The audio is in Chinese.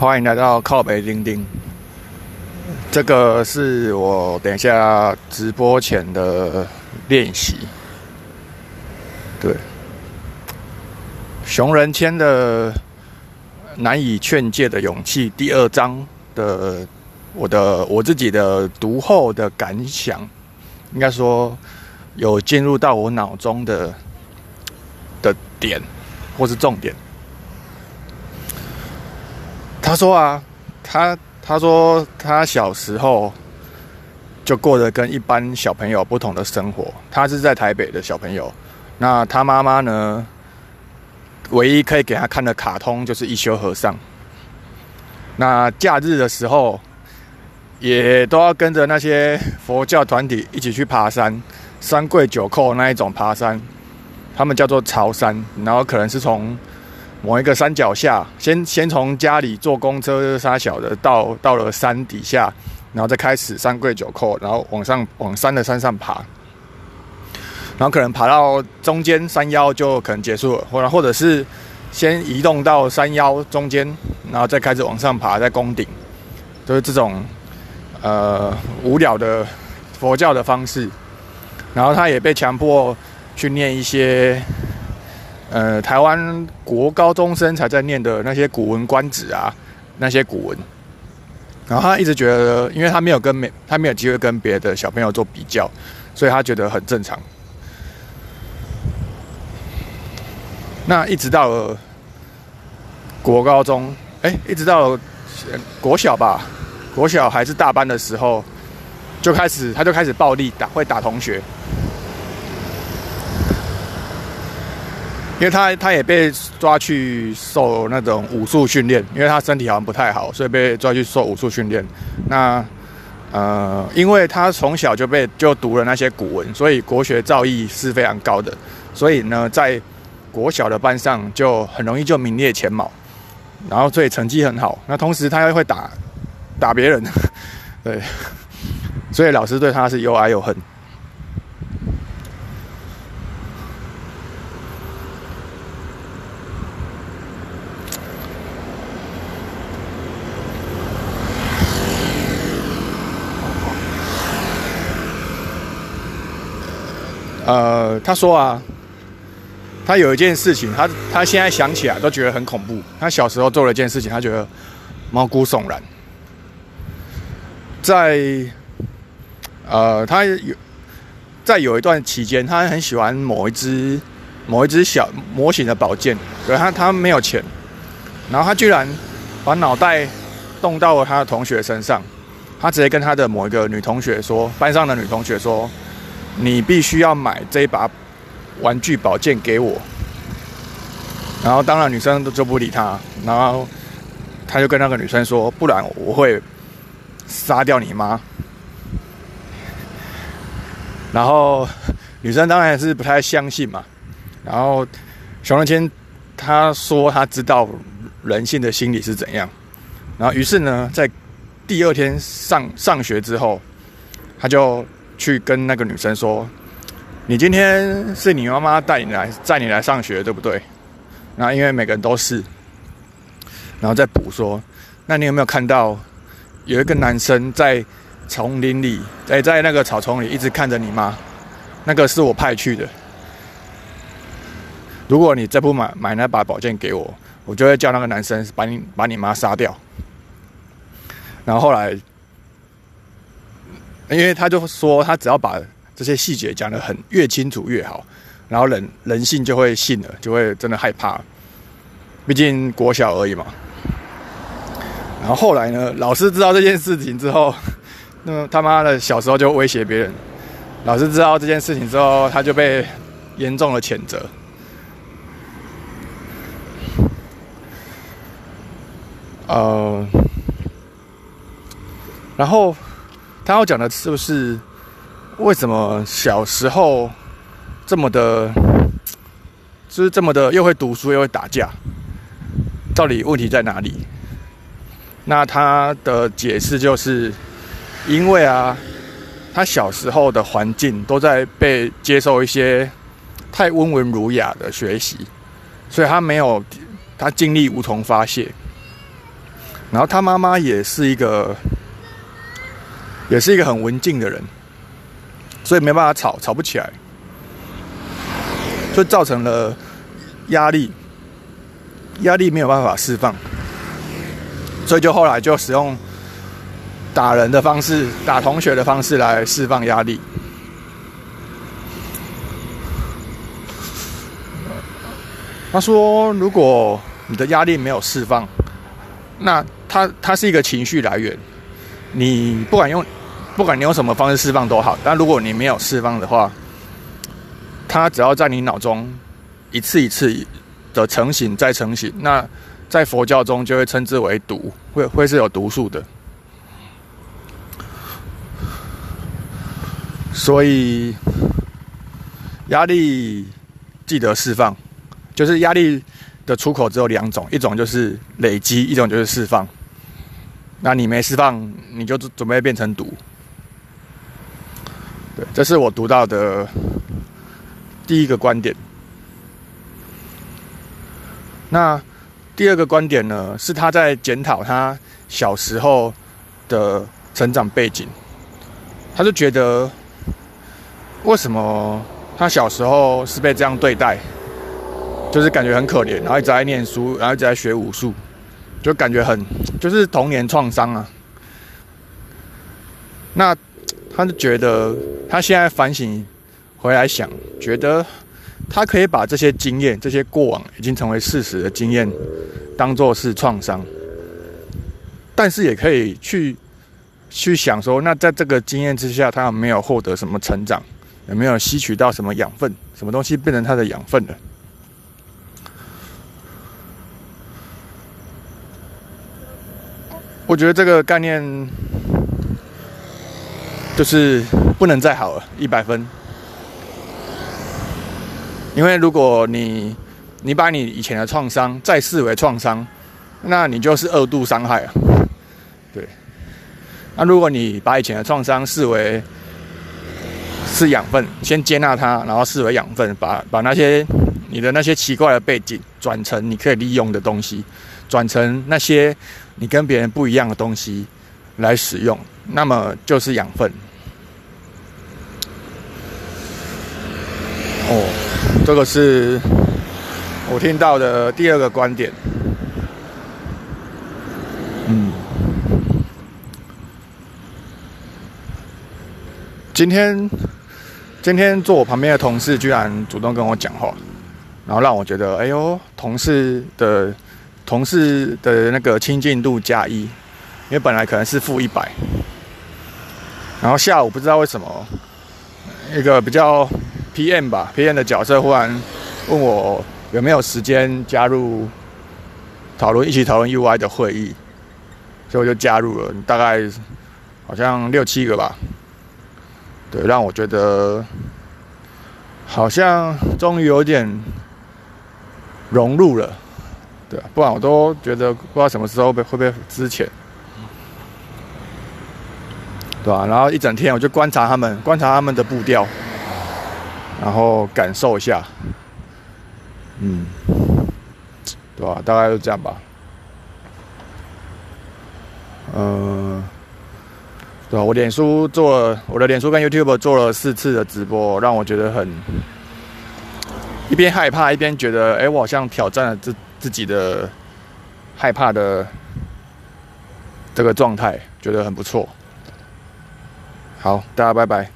欢迎来到靠北钉钉。这个是我等一下直播前的练习。对，熊仁谦的《难以劝诫的勇气》第二章的我的我自己的读后的感想，应该说有进入到我脑中的的点或是重点。他说啊，他他说他小时候就过得跟一般小朋友不同的生活。他是在台北的小朋友，那他妈妈呢，唯一可以给他看的卡通就是一休和尚。那假日的时候，也都要跟着那些佛教团体一起去爬山，三跪九叩那一种爬山，他们叫做朝山，然后可能是从。某一个山脚下，先先从家里坐公车杀小的，到到了山底下，然后再开始三跪九叩，然后往上往山的山上爬，然后可能爬到中间山腰就可能结束了，或者或者是先移动到山腰中间，然后再开始往上爬，在宫顶，都是这种呃无聊的佛教的方式，然后他也被强迫去念一些。呃，台湾国高中生才在念的那些《古文观止》啊，那些古文，然后他一直觉得，因为他没有跟没他没有机会跟别的小朋友做比较，所以他觉得很正常。那一直到了国高中，哎，一直到国小吧，国小还是大班的时候，就开始他就开始暴力打，会打同学。因为他他也被抓去受那种武术训练，因为他身体好像不太好，所以被抓去受武术训练。那呃，因为他从小就被就读了那些古文，所以国学造诣是非常高的。所以呢，在国小的班上就很容易就名列前茅，然后所以成绩很好。那同时他又会打打别人，对，所以老师对他是又爱又恨。呃，他说啊，他有一件事情，他他现在想起来都觉得很恐怖。他小时候做了一件事情，他觉得毛骨悚然。在呃，他有在有一段期间，他很喜欢某一只某一只小模型的宝剑，可他他没有钱，然后他居然把脑袋动到了他的同学身上，他直接跟他的某一个女同学说，班上的女同学说。你必须要买这一把玩具宝剑给我，然后当然女生都就不理他，然后他就跟那个女生说，不然我会杀掉你妈。然后女生当然是不太相信嘛，然后熊仁谦他说他知道人性的心理是怎样，然后于是呢，在第二天上上学之后，他就。去跟那个女生说：“你今天是你妈妈带你来载你来上学，对不对？”那因为每个人都是，然后再补说：“那你有没有看到有一个男生在丛林里，在在那个草丛里一直看着你妈？那个是我派去的。如果你再不买买那把宝剑给我，我就会叫那个男生把你把你妈杀掉。”然后后来。因为他就说，他只要把这些细节讲得很越清楚越好，然后人人性就会信了，就会真的害怕。毕竟国小而已嘛。然后后来呢，老师知道这件事情之后，那他妈的小时候就威胁别人。老师知道这件事情之后，他就被严重的谴责。呃，然后。他要讲的是不是为什么小时候这么的，就是这么的又会读书又会打架？到底问题在哪里？那他的解释就是，因为啊，他小时候的环境都在被接受一些太温文儒雅的学习，所以他没有他精力无从发泄。然后他妈妈也是一个，也是一个很文静的人，所以没办法吵，吵不起来，就造成了压力，压力没有办法释放，所以就后来就使用打人的方式，打同学的方式来释放压力。他说：“如果你的压力没有释放，那它它是一个情绪来源。你不管用，不管你用什么方式释放都好。但如果你没有释放的话，它只要在你脑中一次一次的成型再成型，那在佛教中就会称之为毒，会会是有毒素的。所以压力记得释放。”就是压力的出口只有两种，一种就是累积，一种就是释放。那你没释放，你就准备变成毒。这是我读到的第一个观点。那第二个观点呢，是他在检讨他小时候的成长背景。他就觉得，为什么他小时候是被这样对待？就是感觉很可怜，然后一直在念书，然后一直在学武术，就感觉很就是童年创伤啊。那他就觉得他现在反省回来想，觉得他可以把这些经验、这些过往已经成为事实的经验，当做是创伤，但是也可以去去想说，那在这个经验之下，他有没有获得什么成长？有没有吸取到什么养分？什么东西变成他的养分了？我觉得这个概念就是不能再好了，一百分。因为如果你你把你以前的创伤再视为创伤，那你就是二度伤害啊。对。那如果你把以前的创伤视为是养分，先接纳它，然后视为养分，把把那些你的那些奇怪的背景转成你可以利用的东西，转成那些。你跟别人不一样的东西来使用，那么就是养分。哦，这个是我听到的第二个观点。嗯，今天今天坐我旁边的同事居然主动跟我讲话，然后让我觉得，哎呦，同事的。同事的那个亲近度加一，因为本来可能是负一百，然后下午不知道为什么，一个比较 PM 吧，PM 的角色忽然问我有没有时间加入讨论，一起讨论 UI 的会议，所以我就加入了，大概好像六七个吧，对，让我觉得好像终于有点融入了。对，不然我都觉得不知道什么时候被会不会之前，对吧？然后一整天我就观察他们，观察他们的步调，然后感受一下，嗯，对吧？大概就这样吧。嗯，对吧？我脸书做了，我的脸书跟 YouTube 做了四次的直播，让我觉得很一边害怕，一边觉得，哎，我好像挑战了自。自己的害怕的这个状态，觉得很不错。好，大家拜拜。